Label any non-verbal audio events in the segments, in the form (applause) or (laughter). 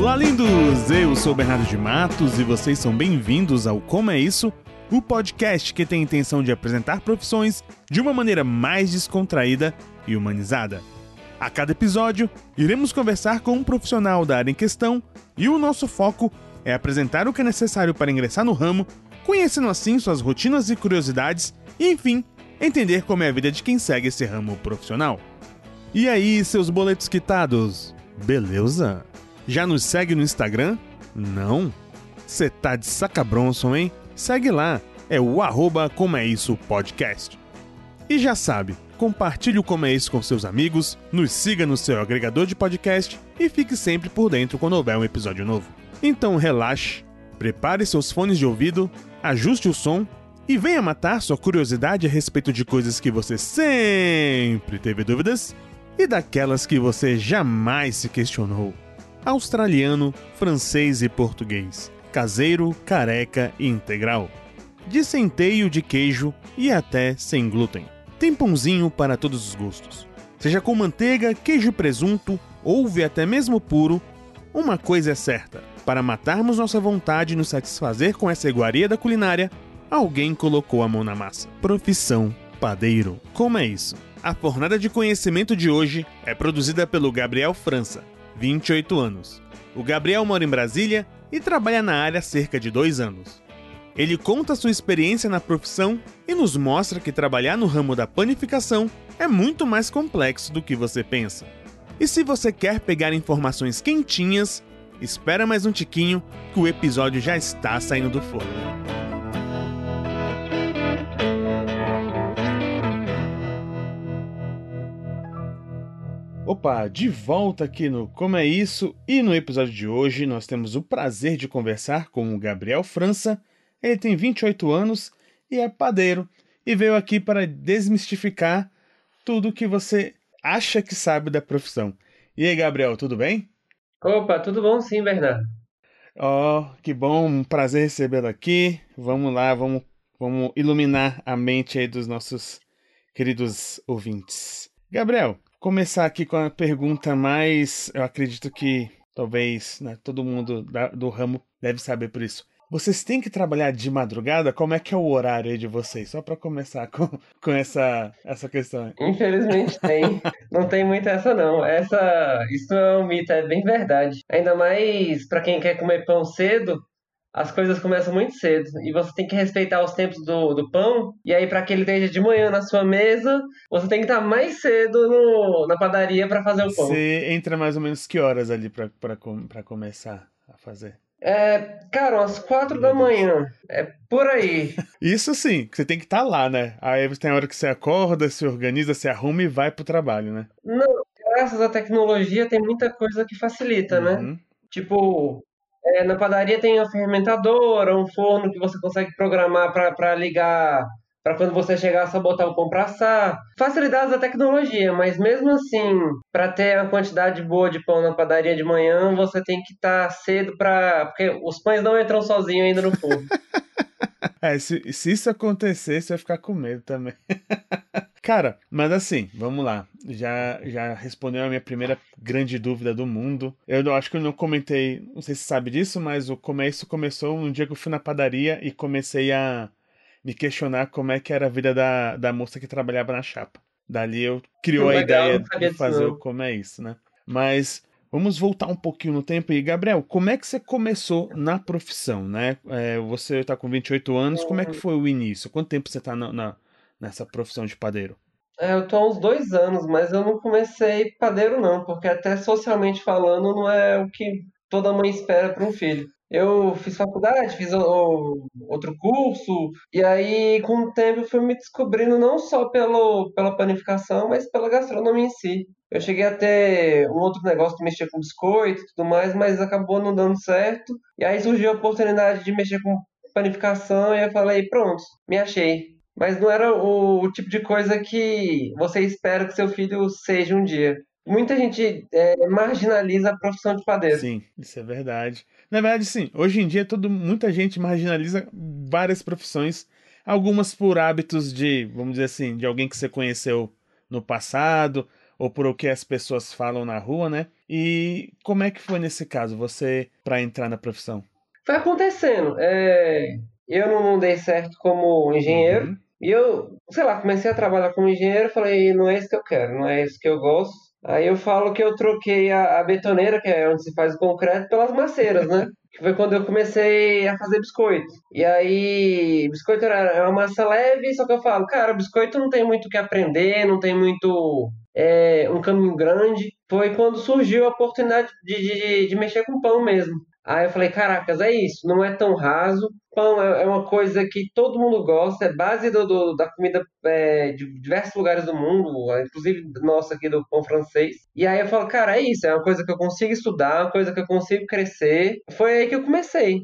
Olá, lindos! Eu sou Bernardo de Matos e vocês são bem-vindos ao Como é Isso, o podcast que tem a intenção de apresentar profissões de uma maneira mais descontraída e humanizada. A cada episódio, iremos conversar com um profissional da área em questão e o nosso foco é apresentar o que é necessário para ingressar no ramo, conhecendo assim suas rotinas e curiosidades e, enfim, entender como é a vida de quem segue esse ramo profissional. E aí, seus boletos quitados? Beleza? Já nos segue no Instagram? Não? Cê tá de saca Bronson, hein? Segue lá, é o arroba como é isso podcast. E já sabe, compartilhe o Como é Isso com seus amigos, nos siga no seu agregador de podcast e fique sempre por dentro quando houver um episódio novo. Então relaxe, prepare seus fones de ouvido, ajuste o som e venha matar sua curiosidade a respeito de coisas que você sempre teve dúvidas e daquelas que você jamais se questionou. Australiano, francês e português, caseiro, careca e integral. De centeio de queijo e até sem glúten. Tem pãozinho para todos os gostos. Seja com manteiga, queijo presunto, ouve até mesmo puro, uma coisa é certa: para matarmos nossa vontade e nos satisfazer com essa iguaria da culinária, alguém colocou a mão na massa. Profissão padeiro. Como é isso? A fornada de conhecimento de hoje é produzida pelo Gabriel França, 28 anos. O Gabriel mora em Brasília e trabalha na área há cerca de dois anos. Ele conta sua experiência na profissão e nos mostra que trabalhar no ramo da panificação é muito mais complexo do que você pensa. E se você quer pegar informações quentinhas, espera mais um tiquinho que o episódio já está saindo do forno. Opa, de volta aqui no Como é Isso e no episódio de hoje nós temos o prazer de conversar com o Gabriel França. Ele tem 28 anos e é padeiro e veio aqui para desmistificar tudo que você acha que sabe da profissão. E aí, Gabriel, tudo bem? Opa, tudo bom sim, Bernardo. Ó, oh, que bom, um prazer recebê-lo aqui. Vamos lá, vamos, vamos iluminar a mente aí dos nossos queridos ouvintes. Gabriel, começar aqui com a pergunta mais. Eu acredito que talvez né, todo mundo da, do ramo deve saber por isso. Vocês têm que trabalhar de madrugada? Como é que é o horário aí de vocês? Só para começar com, (laughs) com essa, essa questão. Infelizmente tem. não tem muito essa não. Essa, isso é um mito, é bem verdade. Ainda mais para quem quer comer pão cedo, as coisas começam muito cedo e você tem que respeitar os tempos do, do pão. E aí, para que ele esteja de manhã na sua mesa, você tem que estar mais cedo no, na padaria para fazer o pão. Você entra mais ou menos que horas ali para começar a fazer? É, cara, às quatro da manhã. É por aí. (laughs) Isso sim, você tem que estar tá lá, né? Aí tem a hora que você acorda, se organiza, se arruma e vai pro trabalho, né? Não, graças à tecnologia tem muita coisa que facilita, né? uhum. né? Tipo, é, na padaria tem a fermentadora, um forno que você consegue programar para ligar para quando você chegar só botar o pão para assar. Facilidades da tecnologia, mas mesmo assim, para ter a quantidade boa de pão na padaria de manhã, você tem que estar tá cedo para porque os pães não entram sozinhos ainda no forno. (laughs) é, se, se isso acontecer, você vai ficar com medo também. (laughs) Cara, mas assim, vamos lá. Já, já respondeu a minha primeira grande dúvida do mundo. Eu acho que eu não comentei, não sei se sabe disso, mas o começo começou um dia que eu fui na padaria e comecei a me questionar como é que era a vida da, da moça que trabalhava na chapa. Dali eu criou a ideia de fazer o como é isso, né? Mas vamos voltar um pouquinho no tempo e Gabriel, como é que você começou na profissão, né? É, você está com 28 anos, como é que foi o início? Quanto tempo você está na, na nessa profissão de padeiro? É, eu tô há uns dois anos, mas eu não comecei padeiro não, porque até socialmente falando não é o que toda mãe espera para um filho. Eu fiz faculdade, fiz outro curso, e aí com o tempo eu fui me descobrindo não só pelo, pela panificação, mas pela gastronomia em si. Eu cheguei a ter um outro negócio que mexia com biscoito e tudo mais, mas acabou não dando certo. E aí surgiu a oportunidade de mexer com panificação e eu falei, pronto, me achei mas não era o, o, tipo de coisa que você espera que seu filho seja um dia. Muita gente é, marginaliza a profissão de padeiro. Sim, isso é verdade. Na verdade, sim. Hoje em dia, todo, muita gente marginaliza várias profissões, algumas por hábitos de, vamos dizer assim, de alguém que você conheceu no passado, ou por o que as pessoas falam na rua, né? E como é que foi nesse caso, você para entrar na profissão? Foi acontecendo. É... Eu não dei certo como engenheiro. Uhum. E eu, sei lá, comecei a trabalhar como engenheiro, falei, não é isso que eu quero, não é isso que eu gosto. Aí eu falo que eu troquei a, a betoneira, que é onde se faz o concreto, pelas maceiras, né? que (laughs) foi quando eu comecei a fazer biscoito. E aí, biscoito era uma massa leve, só que eu falo, cara, biscoito não tem muito o que aprender, não tem muito é, um caminho grande. Foi quando surgiu a oportunidade de, de, de mexer com pão mesmo. Aí eu falei, caracas, é isso, não é tão raso. Pão é, é uma coisa que todo mundo gosta, é base do, do da comida é, de diversos lugares do mundo, inclusive nossa aqui do pão francês. E aí eu falo, cara, é isso, é uma coisa que eu consigo estudar, uma coisa que eu consigo crescer. Foi aí que eu comecei.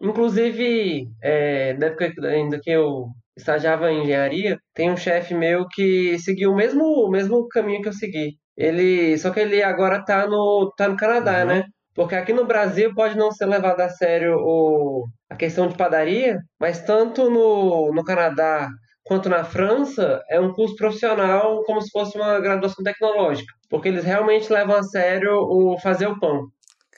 Inclusive, é, na época ainda que eu estagiava em engenharia, tem um chefe meu que seguiu o mesmo, o mesmo caminho que eu segui. Ele, só que ele agora tá no, tá no Canadá, uhum. né? Porque aqui no Brasil pode não ser levado a sério o, a questão de padaria, mas tanto no, no Canadá quanto na França é um curso profissional como se fosse uma graduação tecnológica, porque eles realmente levam a sério o fazer o pão.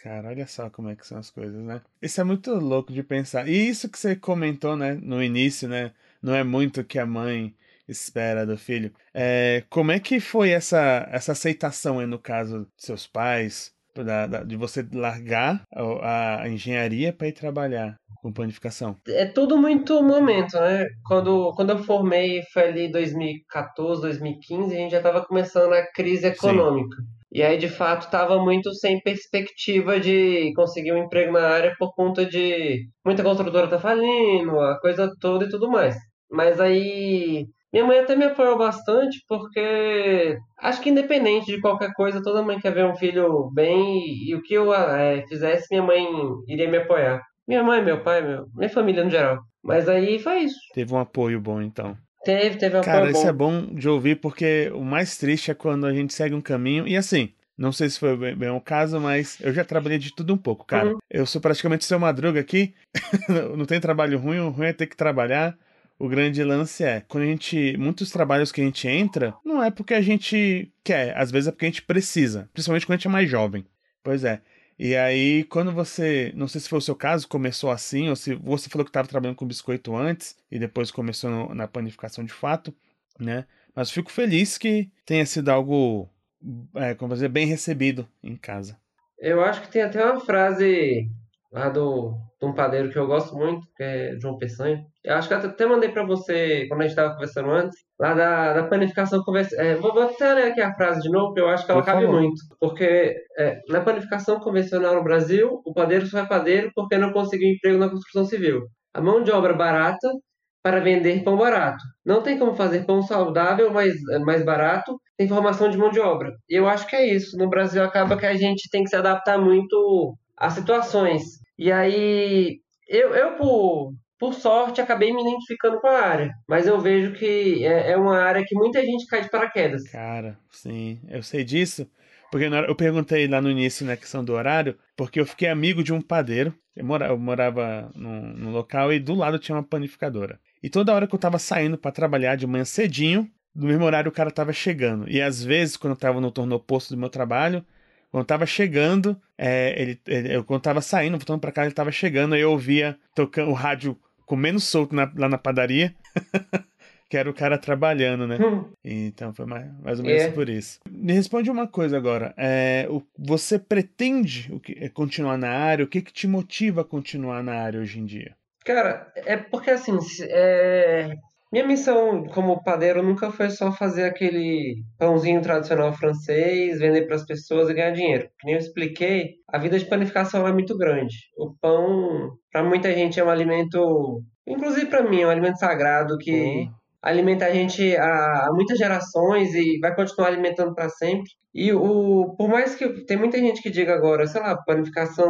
Cara, olha só como é que são as coisas, né? Isso é muito louco de pensar. E isso que você comentou, né, no início, né? Não é muito que a mãe espera do filho. É, como é que foi essa, essa aceitação no caso de seus pais? Da, da, de você largar a, a engenharia para ir trabalhar com panificação? É tudo muito momento, né? Quando, quando eu formei, foi ali 2014, 2015, a gente já estava começando a crise econômica. Sim. E aí, de fato, estava muito sem perspectiva de conseguir um emprego na área por conta de muita construtora tá falindo, a coisa toda e tudo mais. Mas aí minha mãe até me apoiou bastante, porque acho que independente de qualquer coisa, toda mãe quer ver um filho bem e, o que eu é, fizesse, minha mãe iria me apoiar. Minha mãe, meu pai, meu, minha família no geral. Mas aí foi isso. Teve um apoio bom, então. Teve, teve um Cara, apoio bom. isso é bom de ouvir, porque o mais triste é quando a gente segue um caminho. E assim, não sei se foi bem, bem o caso, mas eu já trabalhei de tudo um pouco, cara. Uhum. Eu sou praticamente seu madruga aqui. (laughs) não tem trabalho ruim, o ruim é ter que trabalhar o grande lance é, quando a gente. Muitos trabalhos que a gente entra, não é porque a gente quer, às vezes é porque a gente precisa. Principalmente quando a gente é mais jovem. Pois é. E aí, quando você. Não sei se foi o seu caso, começou assim, ou se você falou que estava trabalhando com biscoito antes e depois começou no, na panificação de fato, né? Mas fico feliz que tenha sido algo, é, como dizer, bem recebido em casa. Eu acho que tem até uma frase lá do, de um padeiro que eu gosto muito, que é João Peçanha. Eu acho que eu até mandei para você quando a gente estava conversando antes, lá da, da panificação convencional. É, vou, vou, até ler aqui a frase de novo, porque eu acho que ela Por cabe favor. muito. Porque é, na panificação convencional no Brasil, o padeiro só é padeiro porque não conseguiu emprego na construção civil. A mão de obra barata para vender pão barato. Não tem como fazer pão saudável, mas mais barato, sem formação de mão de obra. E eu acho que é isso. No Brasil acaba que a gente tem que se adaptar muito às situações. E aí, eu, eu por, por sorte, acabei me identificando com a área. Mas eu vejo que é, é uma área que muita gente cai de paraquedas. Cara, sim, eu sei disso. Porque eu perguntei lá no início na questão do horário, porque eu fiquei amigo de um padeiro. Eu morava, eu morava num, num, local e do lado tinha uma panificadora. E toda hora que eu tava saindo para trabalhar de manhã cedinho, no mesmo horário o cara tava chegando. E às vezes, quando eu tava no turno oposto do meu trabalho, quando tava chegando, é, ele, ele, eu quando tava saindo, voltando pra casa, ele tava chegando, aí eu ouvia tocando o rádio comendo solto na, lá na padaria. (laughs) que era o cara trabalhando, né? Hum. Então foi mais, mais ou menos é. por isso. Me responde uma coisa agora. É, o, você pretende o que, é, continuar na área? O que, que te motiva a continuar na área hoje em dia? Cara, é porque assim, é, minha missão como padeiro nunca foi só fazer aquele pãozinho tradicional francês, vender para as pessoas e ganhar dinheiro. Como eu expliquei, a vida de panificação é muito grande. O pão, para muita gente, é um alimento, inclusive para mim, é um alimento sagrado que uhum. alimenta a gente há, há muitas gerações e vai continuar alimentando para sempre. E o, por mais que tem muita gente que diga agora, sei lá, panificação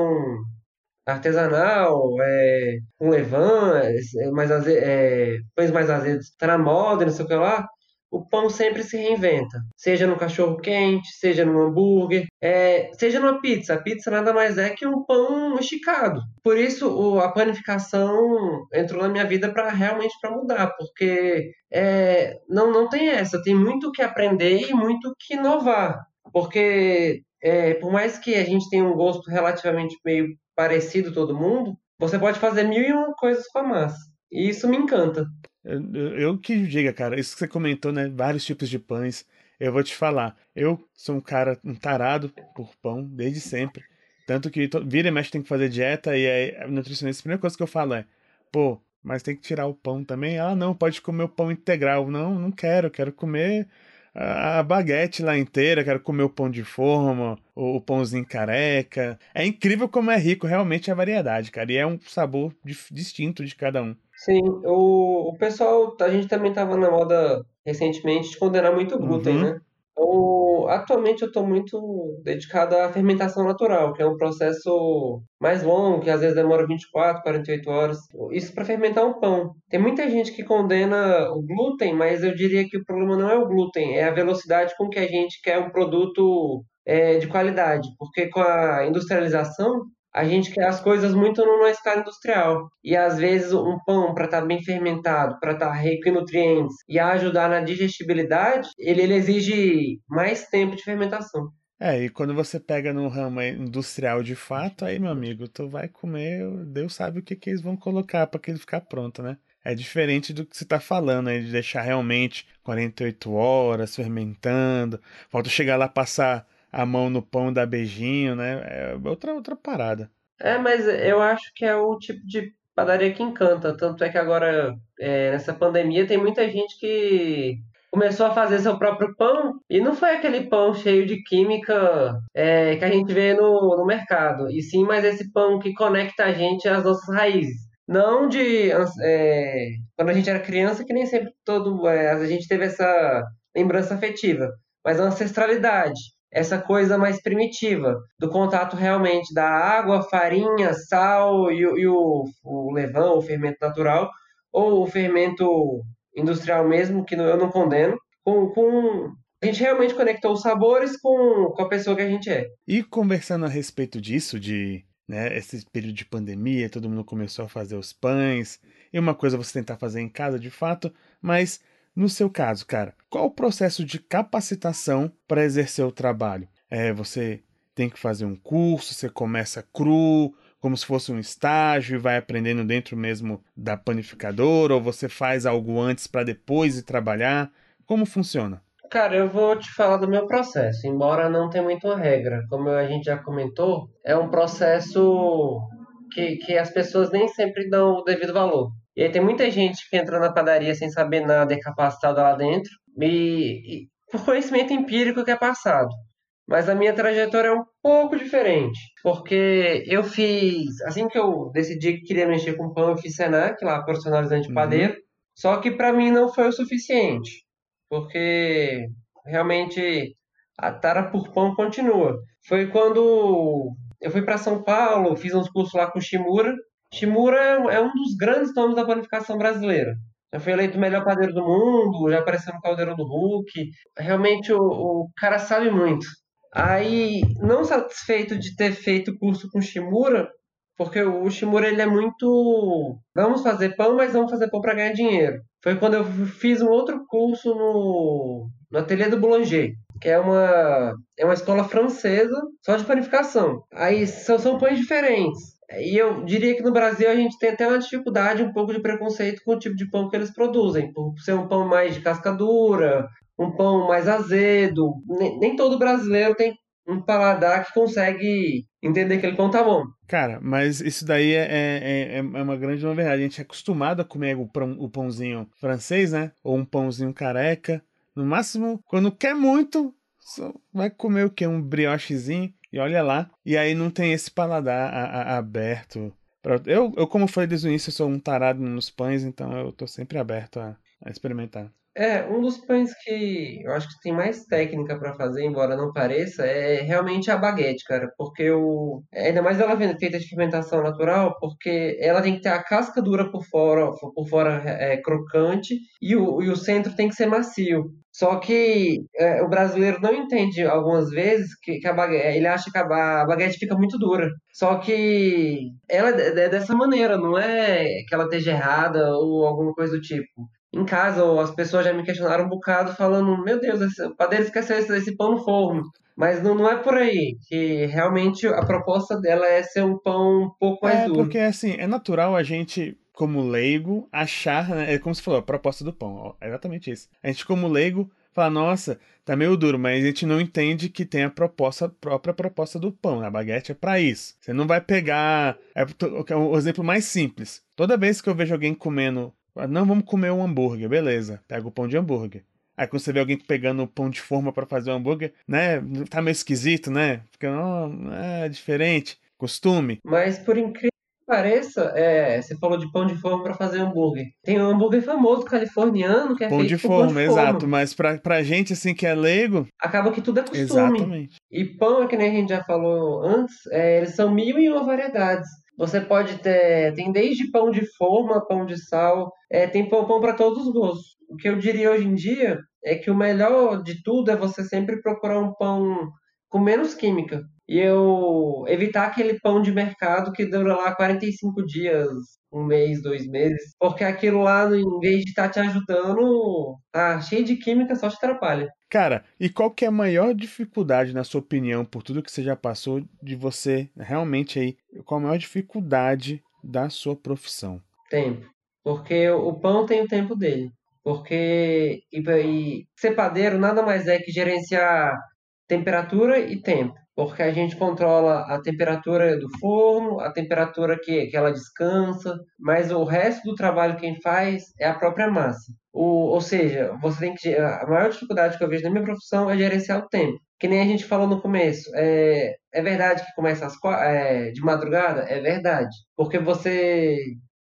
artesanal, é, com levan, é, mais é, pães mais azedos, tá na moda, não sei o que lá. o pão sempre se reinventa. Seja no cachorro quente, seja no hambúrguer, é, seja numa pizza. A pizza nada mais é que um pão esticado. Por isso o, a panificação entrou na minha vida para realmente para mudar, porque é, não, não tem essa. Tem muito que aprender e muito que inovar. Porque é, por mais que a gente tenha um gosto relativamente meio parecido todo mundo, você pode fazer mil e uma coisas com a massa. E isso me encanta. Eu, eu que diga, cara, isso que você comentou, né? Vários tipos de pães. Eu vou te falar, eu sou um cara, um tarado por pão, desde sempre. Tanto que vira e mexe tem que fazer dieta, e aí a nutricionista, a primeira coisa que eu falo é, pô, mas tem que tirar o pão também? Ah, não, pode comer o pão integral. Não, não quero, quero comer a baguete lá inteira, quero comer o pão de forma, o, pãozinho careca. É incrível como é rico realmente a variedade, cara, e é um sabor distinto de cada um. Sim, o, o pessoal, a gente também estava na moda recentemente de condenar muito glúten, uhum. né? Então, atualmente eu estou muito dedicado à fermentação natural, que é um processo mais longo, que às vezes demora 24, 48 horas. Isso para fermentar um pão. Tem muita gente que condena o glúten, mas eu diria que o problema não é o glúten, é a velocidade com que a gente quer um produto é, de qualidade. Porque com a industrialização, a gente quer as coisas muito numa escala industrial. E às vezes um pão, para estar tá bem fermentado, para estar tá rico em nutrientes e ajudar na digestibilidade, ele, ele exige mais tempo de fermentação. É, e quando você pega no ramo industrial de fato, aí, meu amigo, tu vai comer, Deus sabe o que, que eles vão colocar para que ele ficar pronto, né? É diferente do que você está falando, aí, de deixar realmente 48 horas fermentando. Falta chegar lá passar a mão no pão da beijinho, né? É outra, outra parada. É, mas eu acho que é o tipo de padaria que encanta. Tanto é que agora, é, nessa pandemia, tem muita gente que começou a fazer seu próprio pão e não foi aquele pão cheio de química é, que a gente vê no, no mercado, e sim mais esse pão que conecta a gente às nossas raízes. Não de é, quando a gente era criança, que nem sempre todo é, a gente teve essa lembrança afetiva, mas a ancestralidade essa coisa mais primitiva, do contato realmente da água, farinha, sal e, e o, o levão, o fermento natural, ou o fermento industrial mesmo, que eu não condeno, com, com a gente realmente conectou os sabores com, com a pessoa que a gente é. E conversando a respeito disso, de né, esse período de pandemia, todo mundo começou a fazer os pães, e uma coisa você tentar fazer em casa de fato, mas no seu caso, cara, qual o processo de capacitação para exercer o trabalho? É, você tem que fazer um curso, você começa cru, como se fosse um estágio e vai aprendendo dentro mesmo da panificadora, ou você faz algo antes para depois ir trabalhar? Como funciona? Cara, eu vou te falar do meu processo, embora não tenha muita regra. Como a gente já comentou, é um processo que, que as pessoas nem sempre dão o devido valor. E aí tem muita gente que entra na padaria sem saber nada, é capacitada lá dentro, e, e por conhecimento empírico que é passado. Mas a minha trajetória é um pouco diferente, porque eu fiz, assim que eu decidi que queria mexer com pão, eu fiz Senac, lá, profissionalizante uhum. padeiro, só que para mim não foi o suficiente, porque realmente a tara por pão continua. Foi quando eu fui para São Paulo, fiz uns cursos lá com o Shimura, Shimura é um dos grandes nomes da panificação brasileira. Já foi eleito o melhor padeiro do mundo, já apareceu no Caldeirão do Hulk. Realmente o, o cara sabe muito. Aí, não satisfeito de ter feito curso com Shimura, porque o Shimura ele é muito. Vamos fazer pão, mas vamos fazer pão para ganhar dinheiro. Foi quando eu fiz um outro curso no, no Ateliê do Boulanger, que é uma, é uma escola francesa só de panificação. Aí são, são pães diferentes. E eu diria que no Brasil a gente tem até uma dificuldade, um pouco de preconceito com o tipo de pão que eles produzem, por ser um pão mais de casca dura, um pão mais azedo. Nem, nem todo brasileiro tem um paladar que consegue entender que aquele pão tá bom. Cara, mas isso daí é, é, é, é uma grande novidade. A gente é acostumado a comer o, pão, o pãozinho francês, né? Ou um pãozinho careca. No máximo, quando quer muito, vai comer o quê? Um briochezinho. E olha lá. E aí não tem esse paladar a, a, aberto. Pra... Eu, eu, como falei desde o início, sou um tarado nos pães, então eu tô sempre aberto a, a experimentar. É, um dos pães que eu acho que tem mais técnica pra fazer, embora não pareça, é realmente a baguete, cara. Porque o. Ainda mais ela vendo feita de fermentação natural, porque ela tem que ter a casca dura por fora, por fora é, crocante, e o, e o centro tem que ser macio. Só que é, o brasileiro não entende algumas vezes que, que a baguete, ele acha que a, a baguete fica muito dura. Só que ela é, é dessa maneira, não é que ela esteja errada ou alguma coisa do tipo em casa, ou as pessoas já me questionaram um bocado, falando: Meu Deus, esse, o padeiro esqueceu esse, esse pão no forno. Mas não, não é por aí, que realmente a proposta dela é ser um pão um pouco mais é, duro. Porque assim, é natural a gente, como leigo, achar, né? É como você falou, a proposta do pão. É exatamente isso. A gente, como leigo, fala, nossa, tá meio duro, mas a gente não entende que tem a proposta, a própria proposta do pão. A baguete é para isso. Você não vai pegar. É o exemplo mais simples. Toda vez que eu vejo alguém comendo não, vamos comer um hambúrguer, beleza. Pega o pão de hambúrguer. Aí quando você vê alguém pegando o pão de forma para fazer o hambúrguer, né? Tá meio esquisito, né? Fica, oh, é diferente. Costume. Mas por incrível que pareça, é, você falou de pão de forma para fazer hambúrguer. Tem um hambúrguer famoso californiano que é pão feito de forma, pão de exato. forma. Mas pra, pra gente, assim, que é leigo. Acaba que tudo é costume. Exatamente. E pão, é que nem a gente já falou antes, é, eles são mil e uma variedades. Você pode ter, tem desde pão de forma, pão de sal, é, tem pão, pão para todos os gostos. O que eu diria hoje em dia é que o melhor de tudo é você sempre procurar um pão com menos química. E eu evitar aquele pão de mercado que dura lá 45 dias, um mês, dois meses, porque aquilo lá, em vez de estar tá te ajudando, tá cheio de química, só te atrapalha. Cara, e qual que é a maior dificuldade, na sua opinião, por tudo que você já passou, de você realmente aí, qual a maior dificuldade da sua profissão? Tempo. Porque o pão tem o tempo dele. Porque e, e ser padeiro nada mais é que gerenciar temperatura e tempo porque a gente controla a temperatura do forno, a temperatura que, que ela descansa, mas o resto do trabalho quem faz é a própria massa. O, ou seja, você tem que a maior dificuldade que eu vejo na minha profissão é gerenciar o tempo. Que nem a gente falou no começo, é, é verdade que começa às, é, de madrugada? É verdade. Porque você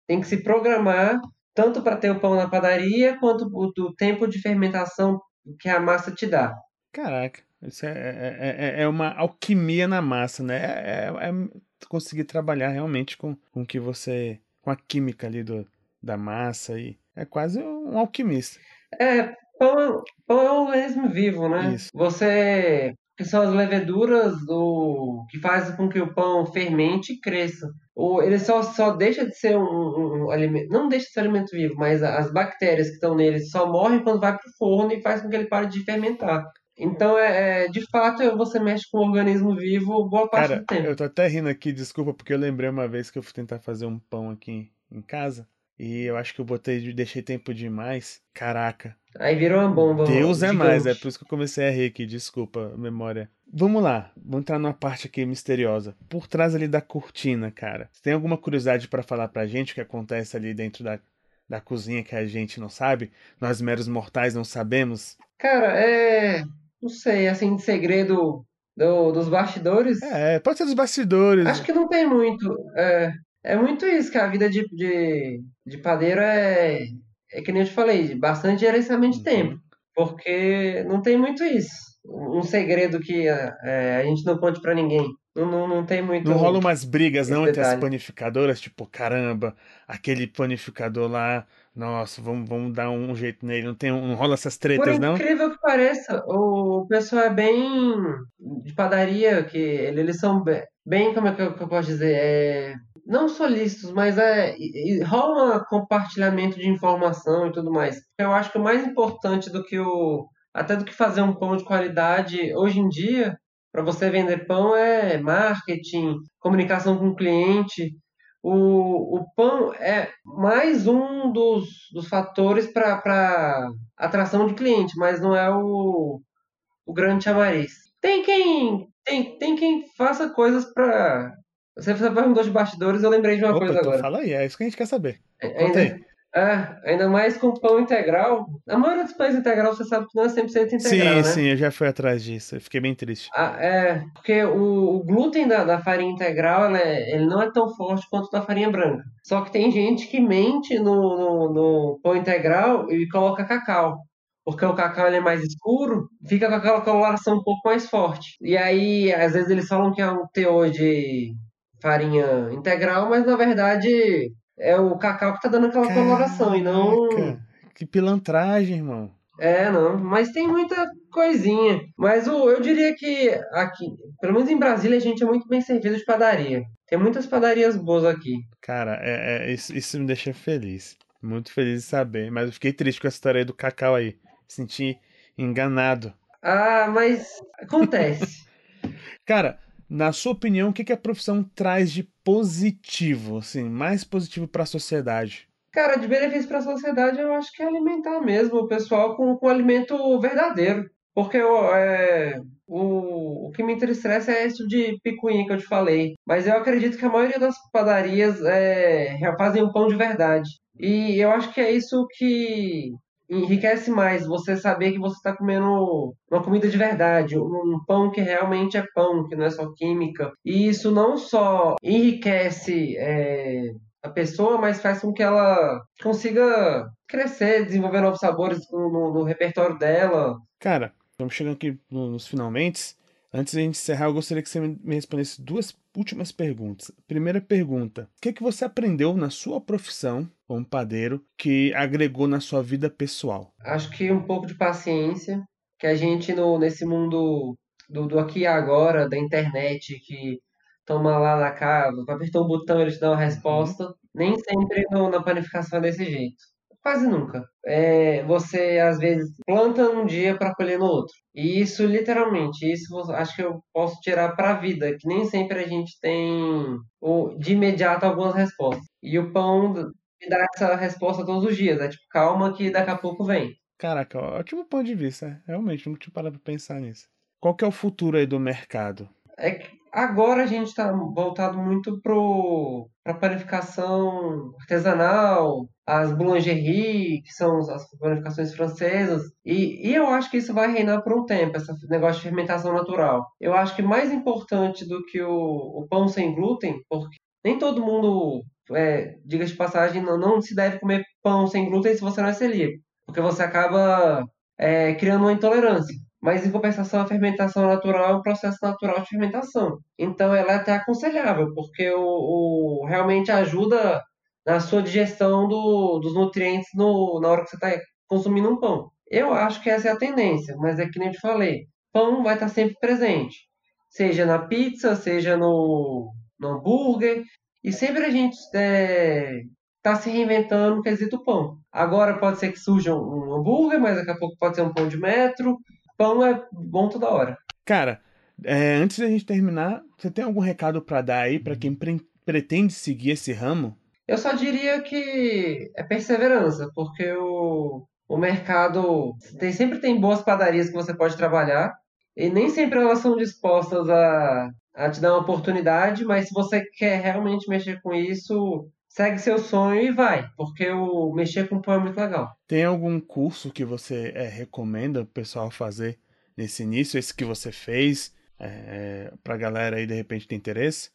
tem que se programar tanto para ter o pão na padaria, quanto o, o tempo de fermentação que a massa te dá. Caraca. Isso é, é, é, é uma alquimia na massa, né? É, é, é conseguir trabalhar realmente com, com que você. com a química ali do, da massa e é quase um alquimista. É, pão, pão é um organismo vivo, né? Isso. Você. Que são as leveduras do, que fazem com que o pão fermente e cresça. O, ele só, só deixa de ser um, um, um, alimento. Não deixa de ser alimento vivo, mas as bactérias que estão nele só morrem quando vai para o forno e faz com que ele pare de fermentar. Então, é, é, de fato, você mexe com o organismo vivo boa parte Cara, do tempo. Eu tô até rindo aqui, desculpa, porque eu lembrei uma vez que eu fui tentar fazer um pão aqui em casa. E eu acho que eu botei, deixei tempo demais. Caraca. Aí virou uma bomba. Deus é gigante. mais, é por isso que eu comecei a rir aqui, desculpa, memória. Vamos lá, vamos entrar numa parte aqui misteriosa. Por trás ali da cortina, cara. Você tem alguma curiosidade para falar pra gente o que acontece ali dentro da, da cozinha que a gente não sabe? Nós meros mortais não sabemos? Cara, é não sei, assim, de segredo do, dos bastidores. É, pode ser dos bastidores. Acho que não tem muito. É, é muito isso, que a vida de, de, de padeiro é, é que nem eu te falei, bastante gerenciamento de Uhum. tempo. Porque não tem muito isso. Um segredo que é, a gente não conte pra ninguém. Não, não, não tem muito. Não rola umas brigas, não, esse entre as detalhe. panificadoras? Tipo, caramba, aquele panificador lá, nossa, vamos, vamos dar um jeito nele. Não, tem, não rola essas Por tretas, não? incrível que pareça, o pessoal é bem de padaria, que ele- eles são be- bem, como é que eu, que eu posso dizer, é, não solícitos, mas é, rola um compartilhamento de informação e tudo mais. Eu acho que o mais importante do que o, até do que fazer um pão de qualidade hoje em dia, para você vender pão é marketing, comunicação com o cliente. O, o pão é mais um dos, dos fatores para atração de cliente, mas não é o, o grande chamariz. Tem quem tem, tem quem faça coisas para. Você perguntou de bastidores, eu lembrei de uma Opa, coisa então agora. fala aí, é isso que a gente quer saber. Conta Ainda. Ah, ainda mais com pão integral. A maioria dos pães integral você sabe que não é 100% integral, Sim, né? sim, eu já fui atrás disso. Eu fiquei bem triste. Ah, é, porque o, o glúten da, da farinha integral, é- ele não é tão forte quanto da farinha branca. Só que tem gente que mente no, no, no pão integral e coloca cacau. porque o cacau ele é mais escuro, fica com aquela coloração um pouco mais forte. E aí, às vezes eles falam que é um teor de farinha integral, mas na verdade é o cacau que tá dando aquela Caraca, coloração e não. Que pilantragem, irmão. É, não, mas tem muita coisinha. Mas o, eu diria que aqui, pelo menos em Brasília, a gente é muito bem servido de padaria. Tem muitas padarias boas aqui. Cara, é, é, isso, isso me deixa feliz. Muito feliz de saber. Mas eu fiquei triste com a história aí do cacau aí. Senti enganado. Ah, mas acontece. (laughs) Cara, na sua opinião, o que, que a profissão traz de positivo, assim, mais positivo para a sociedade? Cara, de benefício para a sociedade, eu acho que é alimentar mesmo o pessoal com, com alimento verdadeiro. Porque é, o, o que me entristece é isso de picuinha que eu te falei. Mas eu acredito que a maioria das padarias é, fazem um pão de verdade. E eu acho que é isso que enriquece mais você saber que você está comendo uma comida de verdade, um pão que realmente é pão, que não é só química. E isso não só enriquece é, a pessoa, mas faz com que ela consiga crescer, desenvolver novos sabores no, no, no repertório dela. Cara, estamos chegando aqui nos finalmente. Antes de a gente encerrar, eu gostaria que você me respondesse duas últimas perguntas. Primeira pergunta: o que, é que você aprendeu na sua profissão como padeiro que agregou na sua vida pessoal? Acho que um pouco de paciência, que a gente no, nesse mundo do, do aqui e agora, da internet, que toma lá na casa, apertar um botão ele te dá uma resposta. Uhum. Nem sempre no, na panificação é desse jeito. Quase nunca. É, você, às vezes, planta num dia para colher no outro. E isso, literalmente, isso acho que eu posso tirar para a vida, que nem sempre a gente tem de imediato algumas respostas. E o pão me dá essa resposta todos os dias. É tipo, calma que daqui a pouco vem. Caraca, ótimo ponto de vista. Realmente, não tinha parado pra pensar nisso. Qual que é o futuro aí do mercado? É que agora a gente está voltado muito para a panificação artesanal, as boulangeries, que são as panificações francesas, e, e eu acho que isso vai reinar por um tempo, esse negócio de fermentação natural. Eu acho que mais importante do que o, o pão sem glúten, porque nem todo mundo, é, diga de passagem, não, não se deve comer pão sem glúten se você não é celíaco, porque você acaba é, criando uma intolerância. Mas, em compensação, a fermentação natural é um processo natural de fermentação. Então, ela é até aconselhável, porque o, o realmente ajuda na sua digestão do, dos nutrientes no, na hora que você está consumindo um pão. Eu acho que essa é a tendência, mas é que nem eu te falei, pão vai estar tá sempre presente, seja na pizza, seja no, no hambúrguer, e sempre a gente está é, tá se reinventando no quesito pão. Agora pode ser que surja um hambúrguer, mas daqui a pouco pode ser um pão de metro. Pão é bom toda hora. Cara, é, antes da gente terminar, você tem algum recado para dar aí para quem pre pretende seguir esse ramo? Eu só diria que é perseverança, porque o, o mercado tem, sempre tem boas padarias que você pode trabalhar, e nem sempre elas são dispostas a, a te dar uma oportunidade, mas se você quer realmente mexer com isso, segue seu sonho e vai, porque o mexer com pão é muito legal. Tem algum curso que você é, recomenda o pessoal fazer nesse início, esse que você fez, é, pra galera aí de repente ter interesse?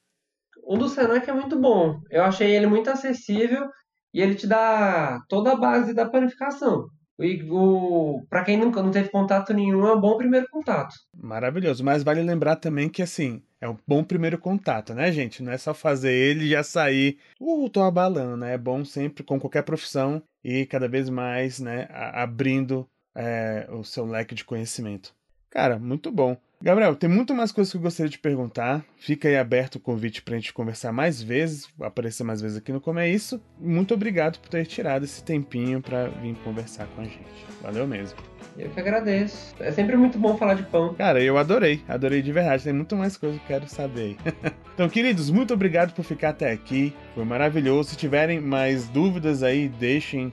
O do Senac é muito bom. Eu achei ele muito acessível e ele te dá toda a base da panificação. E o, para quem nunca não teve contato nenhum, é um bom primeiro contato. Maravilhoso. Mas vale lembrar também que assim, é um bom primeiro contato, né, gente? Não é só fazer ele já sair, uh, tô abalando, né? É bom sempre, com qualquer profissão, e cada vez mais, né, abrindo é, o seu leque de conhecimento. Cara, muito bom. Gabriel, tem muito mais coisas que eu gostaria de perguntar. Fica aí aberto o convite para a gente conversar mais vezes, aparecer mais vezes aqui no Como é Isso. Muito obrigado por ter tirado esse tempinho para vir conversar com a gente. Valeu mesmo. Eu que agradeço. É sempre muito bom falar de pão. Cara, eu adorei. Adorei de verdade. Tem muito mais coisa que eu quero saber. (laughs) então, queridos, muito obrigado por ficar até aqui. Foi maravilhoso. Se tiverem mais dúvidas aí, deixem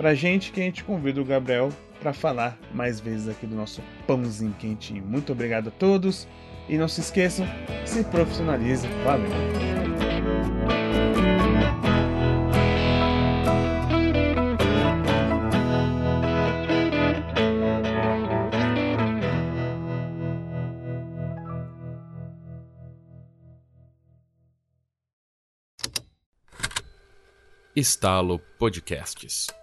pra gente que a gente convida o Gabriel para falar mais vezes aqui do nosso pãozinho quentinho. Muito obrigado a todos e não se esqueçam, se profissionalize. Valeu! Estalo Podcasts